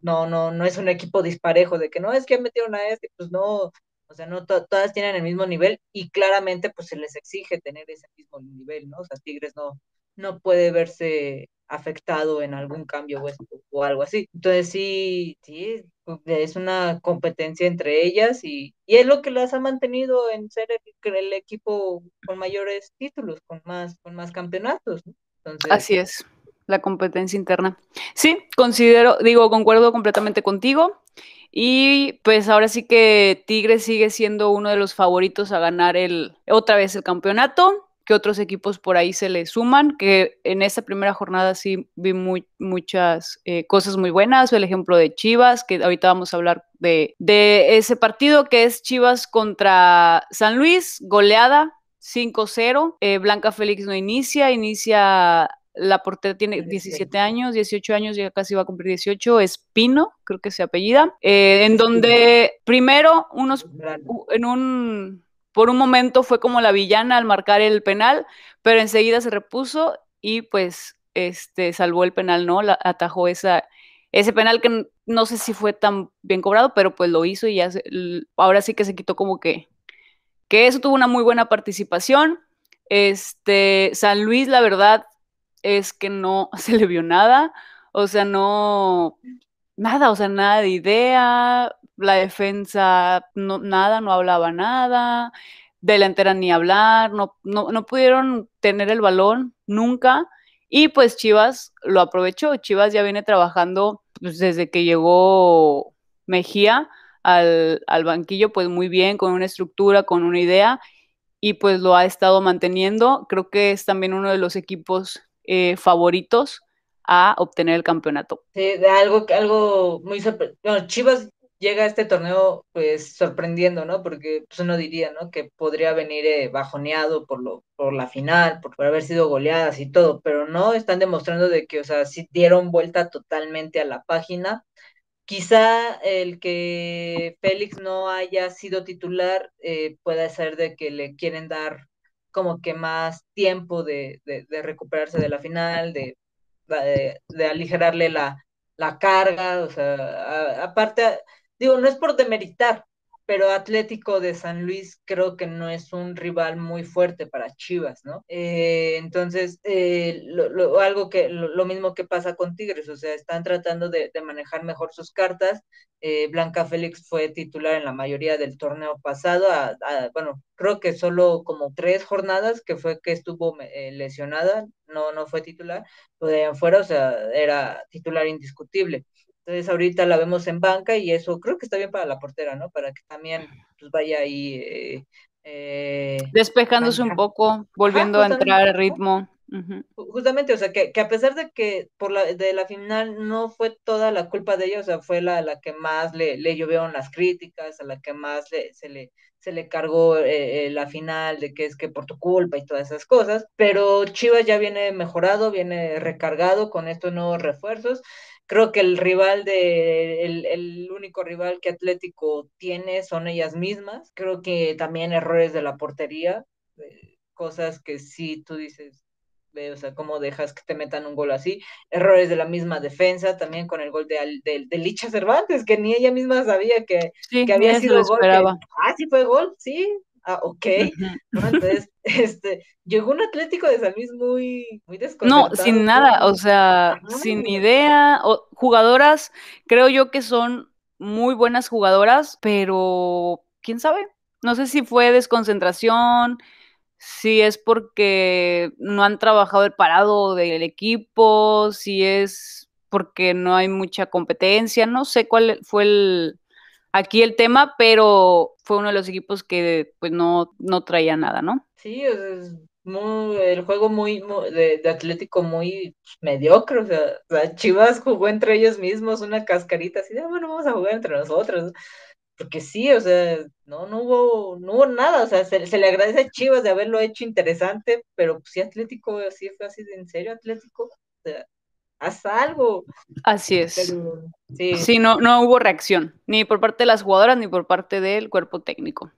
no, no, no es un equipo disparejo de que no es que metieron a este, pues no, o sea, no to todas tienen el mismo nivel y claramente pues se les exige tener ese mismo nivel, ¿no? O sea, Tigres no, no puede verse afectado en algún cambio o, o algo así. Entonces sí, sí, es una competencia entre ellas y, y, es lo que las ha mantenido en ser el, el, equipo con mayores títulos, con más, con más campeonatos. Entonces, Así es, la competencia interna. Sí, considero, digo, concuerdo completamente contigo. Y pues ahora sí que Tigres sigue siendo uno de los favoritos a ganar el otra vez el campeonato que otros equipos por ahí se le suman, que en esta primera jornada sí vi muy, muchas eh, cosas muy buenas, el ejemplo de Chivas, que ahorita vamos a hablar de, de ese partido que es Chivas contra San Luis, goleada 5-0, eh, Blanca Félix no inicia, inicia la portera tiene 17 años, 18 años, ya casi va a cumplir 18, Espino, creo que se apellida, eh, en donde primero unos, en un por un momento fue como la villana al marcar el penal, pero enseguida se repuso y pues este salvó el penal, ¿no? La, atajó esa, ese penal que no sé si fue tan bien cobrado, pero pues lo hizo y ya se, ahora sí que se quitó como que que eso tuvo una muy buena participación. Este San Luis, la verdad es que no se le vio nada, o sea, no nada, o sea, nada de idea, la defensa, no, nada, no hablaba nada, delantera ni hablar, no, no, no pudieron tener el balón nunca. Y pues Chivas lo aprovechó. Chivas ya viene trabajando pues, desde que llegó Mejía al, al, banquillo, pues muy bien, con una estructura, con una idea, y pues lo ha estado manteniendo. Creo que es también uno de los equipos eh, favoritos a obtener el campeonato. Sí, de algo, algo muy. Bueno, Chivas llega a este torneo pues sorprendiendo, ¿no? Porque pues, uno diría, ¿no? Que podría venir eh, bajoneado por lo por la final, por, haber sido goleadas y todo, pero no están demostrando de que, o sea, sí dieron vuelta totalmente a la página. Quizá el que Félix no haya sido titular eh, pueda ser de que le quieren dar como que más tiempo de, de, recuperarse de la final, de, de, aligerarle la, la carga, o sea, aparte, digo, no es por demeritar, pero Atlético de San Luis creo que no es un rival muy fuerte para Chivas, ¿no? Eh, entonces, eh, lo, lo, algo que, lo, lo, mismo que pasa con Tigres, o sea, están tratando de, manejar mejor sus cartas. Eh, Blanca Félix fue titular en la mayoría del torneo pasado, a, bueno, creo que solo como tres jornadas que fue que estuvo eh, lesionada, no, no fue titular, pero de afuera, o sea, era titular indiscutible. Entonces ahorita la vemos en banca y eso creo que está bien para la portera, ¿no? Para que también pues, vaya ahí. Eh, eh, Despejándose banca. un poco, volviendo Ajá, a entrar al ritmo. Uh -huh. Justamente, o sea, que, que, a pesar de que por la, de la final no fue toda la culpa de ella, o sea, fue la, la que más le, le llovieron las críticas, a la que más le, se, le, se le cargó eh, eh, la final de que es que por tu culpa y todas esas cosas, pero Chivas ya viene mejorado, viene recargado con estos nuevos refuerzos creo que el rival de el, el, único rival que Atlético tiene son ellas mismas. Creo que también errores de la portería, eh, cosas que sí tú dices, o sea, cómo dejas que te metan un gol así, errores de la misma defensa, también con el gol de, de, Licha Cervantes, que ni ella misma sabía que, que había sido gol. ah, sí fue gol, sí, ah, ok. Entonces, este, llegó un Atlético de San Luis muy, muy desconcertado. No, sin nada, o sea, sin idea, o, jugadoras, creo yo que son muy buenas jugadoras, pero quién sabe, no sé si fue desconcentración, si es porque no han trabajado el parado del equipo, si es porque no hay mucha competencia, no sé cuál fue el, aquí el tema, pero fue uno de los equipos que pues no, no traía nada, ¿no? Sí, es muy, el juego muy, de, Atlético muy mediocre, o sea, Chivas jugó entre ellos mismos una cascarita así de, ah, bueno, vamos a jugar entre nosotros porque sí, o sea, no, no hubo, no hubo nada, o sea, se, le agradece a Chivas de haberlo hecho interesante, pero sí Atlético, sí fue así de en serio Atlético, o sea, haz algo. Así es. sí, sí no, no hubo reacción, ni por parte de las jugadoras, ni por parte del cuerpo técnico.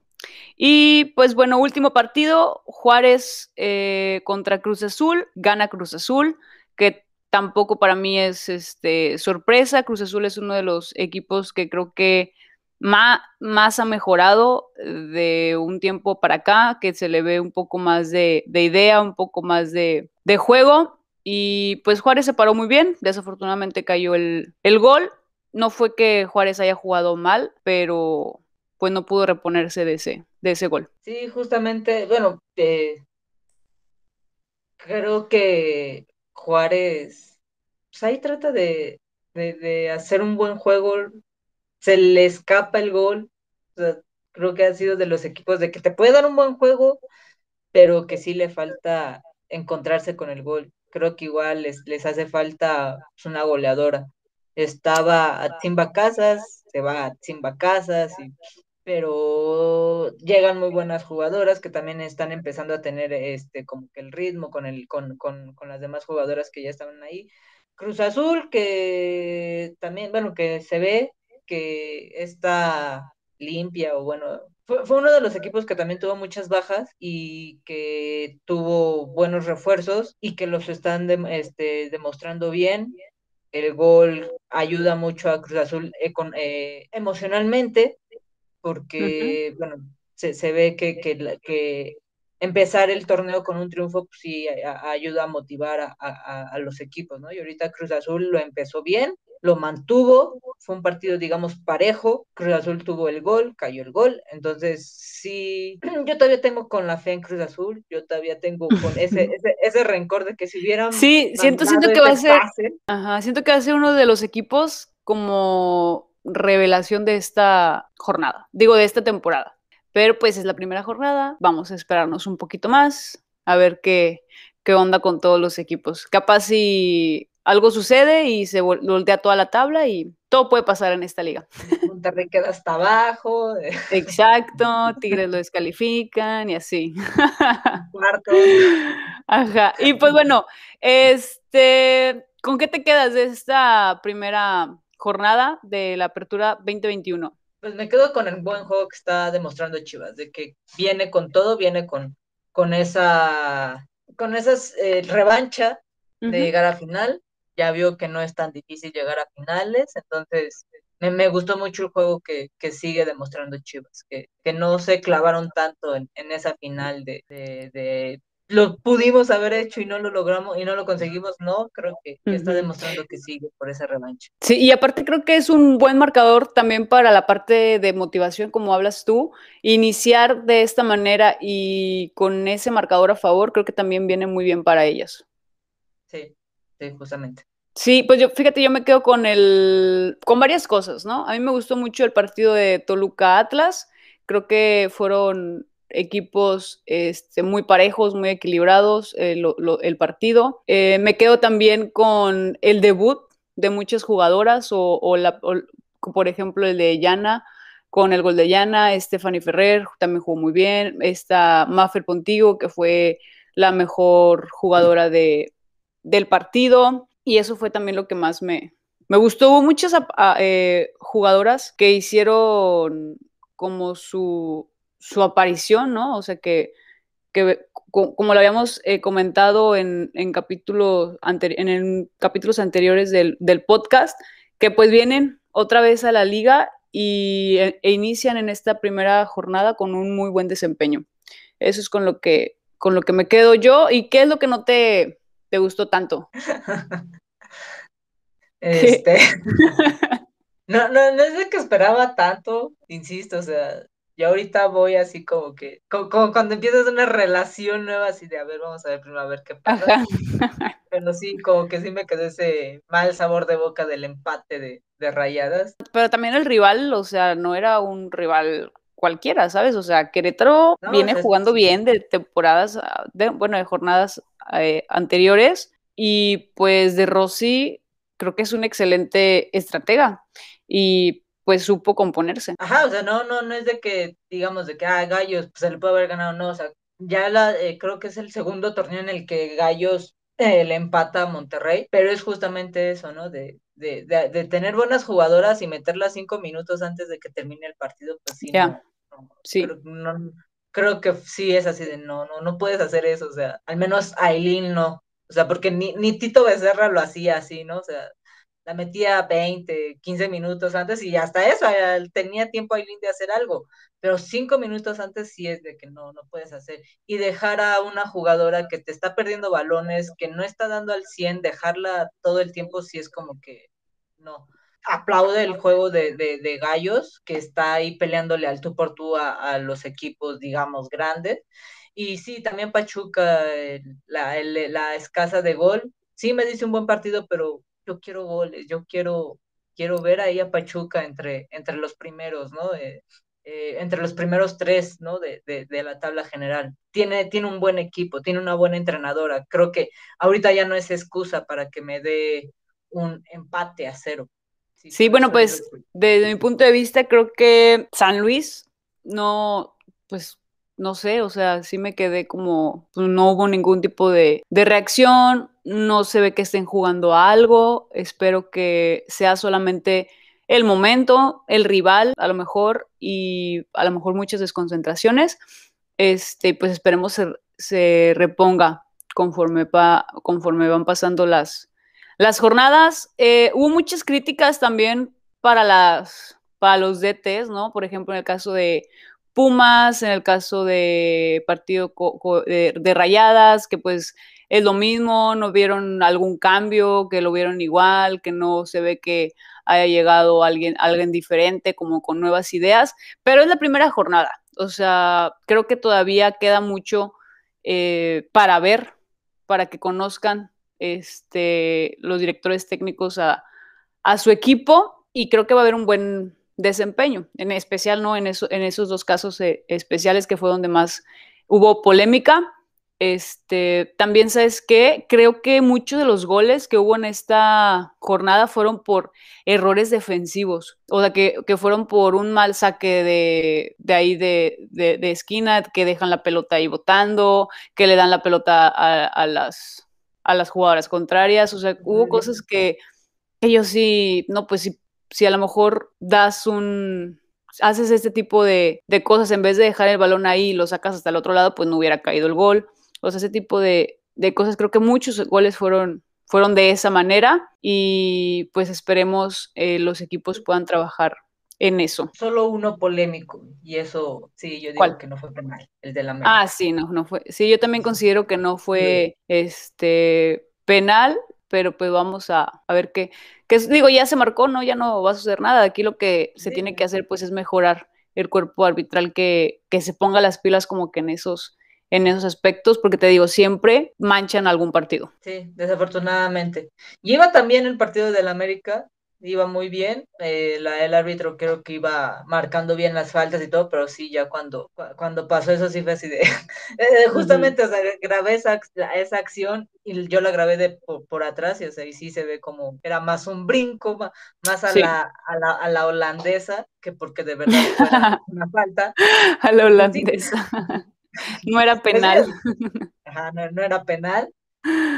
Y pues bueno, último partido, Juárez eh, contra Cruz Azul, gana Cruz Azul, que tampoco para mí es este, sorpresa, Cruz Azul es uno de los equipos que creo que más, ha mejorado de un tiempo para acá, que se le ve un poco más de, idea, un poco más de, juego. Y pues Juárez se paró muy bien, desafortunadamente cayó el, gol. No fue que Juárez haya jugado mal, pero pues no pudo reponerse de ese, de ese gol. Sí, justamente, bueno, eh, creo que Juárez, pues ahí trata de, de, hacer un buen juego, se le escapa el gol. creo que ha sido de los equipos de que te puede dar un buen juego, pero que sí le falta encontrarse con el gol. Creo que igual les, les hace falta pues, una goleadora. Estaba a Timba Casas, se va a Timba Casas, pero llegan muy buenas jugadoras que también están empezando a tener este como que el ritmo con el con, con, con las demás jugadoras que ya estaban ahí. Cruz Azul que también, bueno, que se ve que está limpia o bueno, fue, uno de los equipos que también tuvo muchas bajas y que tuvo buenos refuerzos y que los están este, demostrando bien. El gol ayuda mucho a Cruz Azul eh, emocionalmente porque, bueno, se, se ve que, que, que, empezar el torneo con un triunfo pues, sí ayuda a motivar a, a, a, los equipos, ¿no? Y ahorita Cruz Azul lo empezó bien, lo mantuvo, fue un partido, digamos, parejo, Cruz Azul tuvo el gol, cayó el gol, entonces sí, yo todavía tengo con la fe en Cruz Azul, yo todavía tengo con ese, ese, ese rencor de que si hubieran... Sí, siento, siento que va a ser... ajá, siento que va a ser uno de los equipos como revelación de esta jornada, digo, de esta temporada. Pero pues es la primera jornada, vamos a esperarnos un poquito más, a ver qué, qué onda con todos los equipos. Capaz si algo sucede y se voltea toda la tabla y todo puede pasar en esta liga. Monterrey queda hasta abajo. Exacto, Tigres lo descalifican y así. Cuarto. Ajá. Y pues bueno, este, ¿con qué te quedas de esta primera jornada de la apertura 2021? Pues me quedo con el buen juego que está demostrando Chivas, de que viene con todo, viene con, con esa con esas eh, revancha de llegar a final ya vio que no es tan difícil llegar a finales, entonces me, gustó mucho el juego que, que sigue demostrando Chivas, que, que, no se clavaron tanto en, en esa final de, de, lo pudimos haber hecho y no lo logramos y no lo conseguimos, no, creo que, está demostrando que sigue por esa revancha. Sí, y aparte creo que es un buen marcador también para la parte de motivación, como hablas tú, iniciar de esta manera y con ese marcador a favor, creo que también viene muy bien para ellas. Sí, sí, justamente. Sí, pues yo, fíjate, yo me quedo con el, con varias cosas, ¿no? A mí me gustó mucho el partido de Toluca Atlas. Creo que fueron equipos este, muy parejos, muy equilibrados eh, el partido. Eh, me quedo también con el debut de muchas jugadoras o, la, por ejemplo el de Yana con el gol de Yana, Stephanie Ferrer también jugó muy bien, esta Maffer Pontigo que fue la mejor jugadora de, del partido y eso fue también lo que más me, me gustó. Hubo muchas eh, jugadoras que hicieron como su, su aparición, ¿no? O sea, que, que como lo habíamos eh, comentado en, en, capítulos en capítulos anteriores del, del, podcast, que pues vienen otra vez a la liga y, e, e, inician en esta primera jornada con un muy buen desempeño. Eso es con lo que, con lo que me quedo yo. ¿Y qué es lo que no te, gustó tanto? este... no, no, no es de que esperaba tanto, insisto, o sea, y ahorita voy así como que, como, cuando empiezas una relación nueva, así de, a ver, vamos a ver primero a ver qué pasa. Pero sí, como que sí me quedó ese mal sabor de boca del empate de, de rayadas. Pero también el rival, o sea, no era un rival cualquiera, ¿sabes? O sea, Querétaro viene jugando bien de temporadas, ah, de, bueno, de jornadas eh, anteriores y pues de Rossi creo que es un excelente estratega y pues supo componerse. Ajá, o sea, no, no, no es de que, digamos, de que, ah, Gallos, pues se le puede haber ganado, no, o sea, ya la, eh, creo que es el segundo torneo en el que Gallos eh, le empata a Monterrey, pero es justamente eso, ¿no? De, de, de, tener buenas jugadoras y meterlas cinco minutos antes de que termine el partido, pues sí. No, sí. Creo, creo que sí es así de, no, no, no puedes hacer eso, o sea, al menos Aileen no, o sea, porque ni, ni Tito Becerra lo hacía así, ¿no? O sea, la metía 20, 15 minutos antes y hasta eso, eh, tenía tiempo Aileen de hacer algo, pero cinco minutos antes sí es de que no, no puedes hacer. Y dejar a una jugadora que te está perdiendo balones, que no está dando al 100, dejarla todo el tiempo sí es como que no. Aplaude el juego de, de, gallos, que está ahí peleándole al tú por tú a, los equipos, digamos, grandes. Y sí, también Pachuca, la, la escasa de gol, sí me dice un buen partido, pero yo quiero goles, yo quiero, quiero ver ahí a Pachuca entre, entre los primeros, ¿no? Eh, eh, entre los primeros tres, ¿no? De, de, la tabla general. Tiene, tiene un buen equipo, tiene una buena entrenadora. Creo que ahorita ya no es excusa para que me dé un empate a cero. Sí, bueno, pues desde mi punto de vista creo que San Luis no, pues no sé, o sea, sí me quedé como, pues, no hubo ningún tipo de, de reacción, no se ve que estén jugando algo, espero que sea solamente el momento, el rival, a lo mejor, y a lo mejor muchas desconcentraciones, este, pues esperemos se, se reponga conforme, pa, conforme van pasando las, las jornadas. Eh, hubo muchas críticas también para, las, para los DTs, ¿no? Por ejemplo, en el caso de Pumas, en el caso de partido de, Rayadas, que pues es lo mismo, no vieron algún cambio, que lo vieron igual, que no se ve que haya llegado alguien, alguien diferente, como con nuevas ideas, pero es la primera jornada, o sea, creo que todavía queda mucho eh, para ver, para que conozcan este, los directores técnicos a, a su equipo y creo que va a haber un buen desempeño, en especial no en, en esos dos casos eh, especiales que fue donde más hubo polémica. Este, también sabes que creo que muchos de los goles que hubo en esta jornada fueron por errores defensivos, o sea, que, que fueron por un mal saque de, de ahí de, de, esquina, que dejan la pelota ahí botando, que le dan la pelota a, las, a las jugadoras contrarias, o sea, hubo cosas que ellos sí, no, pues sí si a lo mejor das un, haces este tipo de, cosas, en vez de dejar el balón ahí y lo sacas hasta el otro lado, pues no hubiera caído el gol. O sea, ese tipo de, cosas, creo que muchos goles fueron, fueron de esa manera y pues esperemos eh, los equipos puedan trabajar en eso. Solo uno polémico y eso sí, yo digo que no fue penal, el de la América. Ah, sí, no, no fue. Sí, yo también considero que no fue este penal pero pues vamos a, ver qué, que digo, ya se marcó, ¿no? Ya no va a suceder nada. Aquí lo que se tiene que hacer pues es mejorar el cuerpo arbitral que, que se ponga las pilas como que en esos, en esos aspectos, porque te digo, siempre manchan algún partido. Sí, desafortunadamente. Y iba también el partido del América, iba muy bien, eh, la, el árbitro creo que iba marcando bien las faltas y todo, pero sí, ya cuando, cuando pasó eso sí fue así de, eh, justamente, o sea, grabé esa, esa acción y yo la grabé de por, atrás y, o sea, y sí se ve como, era más un brinco, más a, la, a, la, a la holandesa, que porque de verdad fue una falta. A la holandesa. No era penal. Ajá, no, no era penal,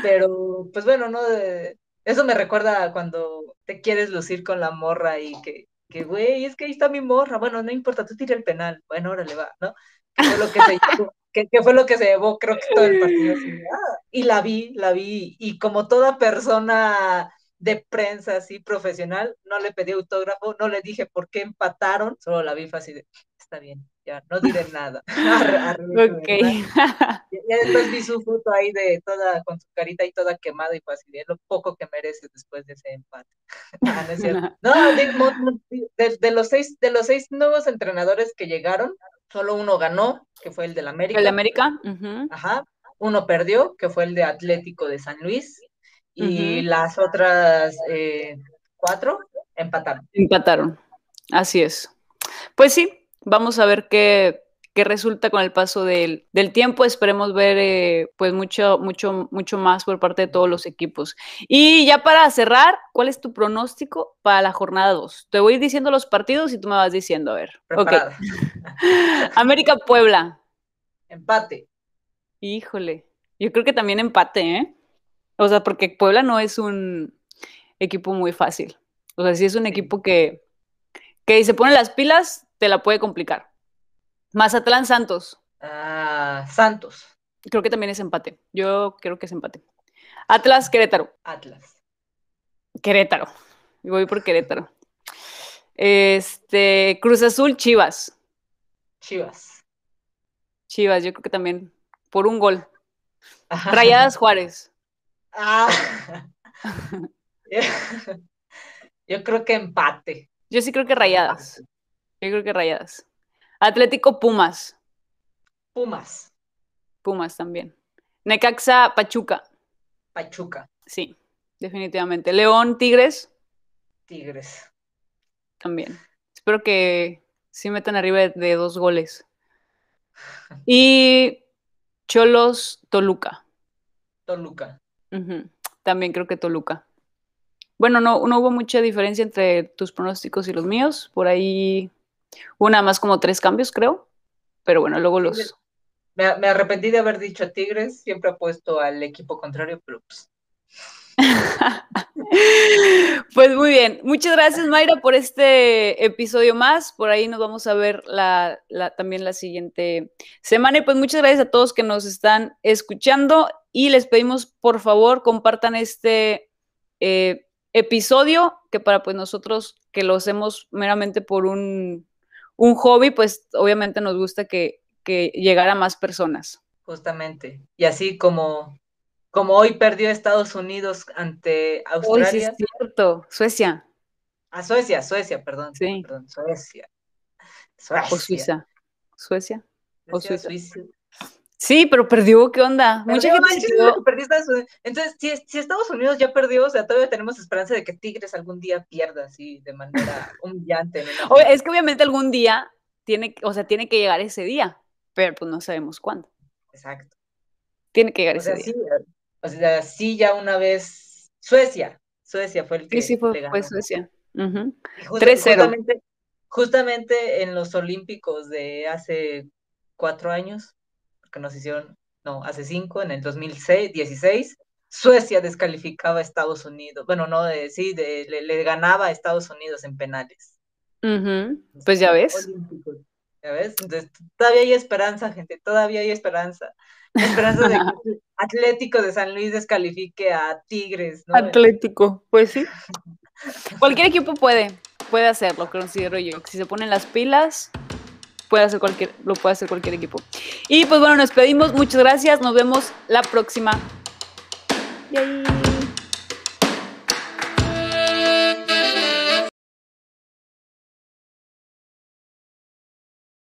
pero pues bueno, no, de, eso me recuerda cuando te quieres lucir con la morra y que, que güey, es que ahí está mi morra. Bueno, no importa, tú tira el penal. Bueno, órale, va, ¿no? Fue lo que se llevó, que, fue lo que se llevó, creo que todo el partido. Ah", y la vi, la vi, y como toda persona de prensa así profesional, no le pedí autógrafo, no le dije por qué empataron, solo la vi fácil de, está bien, ya, no diré nada. ok. Ya, después vi su foto ahí de toda, con su carita y toda quemada y fácil, es lo poco que merece después de ese empate. no, de, los seis, de los seis nuevos entrenadores que llegaron, solo uno ganó, que fue el del América. El de América. Ajá. Uno perdió, que fue el de Atlético de San Luis y las otras eh, cuatro empataron. Empataron, así es. Pues sí, vamos a ver qué, qué resulta con el paso del, tiempo. Esperemos ver eh, pues mucho, mucho, mucho más por parte de todos los equipos. Y ya para cerrar, ¿cuál es tu pronóstico para la jornada 2? Te voy diciendo los partidos y tú me vas diciendo, a ver. América Puebla. Empate. Híjole, yo creo que también empate, ¿eh? O sea, porque Puebla no es un equipo muy fácil. O sea, si es un equipo que, que se pone las pilas, te la puede complicar. Mazatlán Santos. Ah, Santos. Creo que también es empate. Yo creo que es empate. Atlas Querétaro. Atlas. Querétaro. Voy por Querétaro. Este, Cruz Azul, Chivas. Chivas. Chivas, yo creo que también por un gol. Rayadas Juárez. Ah. Yo creo que empate. Yo sí creo que rayadas. Yo creo que rayadas. Atlético Pumas. Pumas. Pumas también. Necaxa Pachuca. Pachuca. Sí, definitivamente. León Tigres. Tigres. También. Espero que sí metan arriba de dos goles. Y Cholos Toluca. Toluca. También creo que Toluca. Bueno, no, no hubo mucha diferencia entre tus pronósticos y los míos. Por ahí hubo nada más como tres cambios, creo. Pero bueno, luego los. Me, arrepentí de haber dicho Tigres, siempre apuesto al equipo contrario, pero pues. pues muy bien, muchas gracias Mayra por este episodio más. Por ahí nos vamos a ver la, también la siguiente semana. Y pues muchas gracias a todos que nos están escuchando y les pedimos por favor compartan este eh, episodio que para pues nosotros que lo hacemos meramente por un, hobby, pues obviamente nos gusta que, que llegara a más personas. Justamente. Y así como como hoy perdió Estados Unidos ante Australia. sí es cierto, Suecia. Ah, Suecia, Suecia, perdón. Sí. Perdón, Suecia. Suecia. O Suiza. Suecia. O Suiza. Sí, pero perdió, ¿qué onda? Mucha gente perdió Estados Unidos. Entonces, si, Estados Unidos ya perdió, o sea, todavía tenemos esperanza de que Tigres algún día pierda así de manera humillante. es que obviamente algún día tiene, o sea, tiene que llegar ese día, pero pues no sabemos cuándo. Exacto. Tiene que llegar ese día. O sea, sí, ya una vez Suecia, Suecia fue el que. Sí, sí, fue, fue Suecia. 3-0. Justamente, en los Olímpicos de hace cuatro años, que nos hicieron, no, hace cinco, en el 2016, Suecia descalificaba a Estados Unidos. Bueno, no, de, sí, de, le, ganaba a Estados Unidos en penales. Pues ya ves. ¿Ya ves? Entonces, todavía hay esperanza, gente, todavía hay esperanza. Esperanza de que Atlético de San Luis descalifique a Tigres, ¿no? Atlético, pues sí. Cualquier equipo puede, puede hacerlo, considero yo. Si se ponen las pilas, puede hacer cualquier, lo puede hacer cualquier equipo. Y pues bueno, nos pedimos, muchas gracias, nos vemos la próxima. Yay.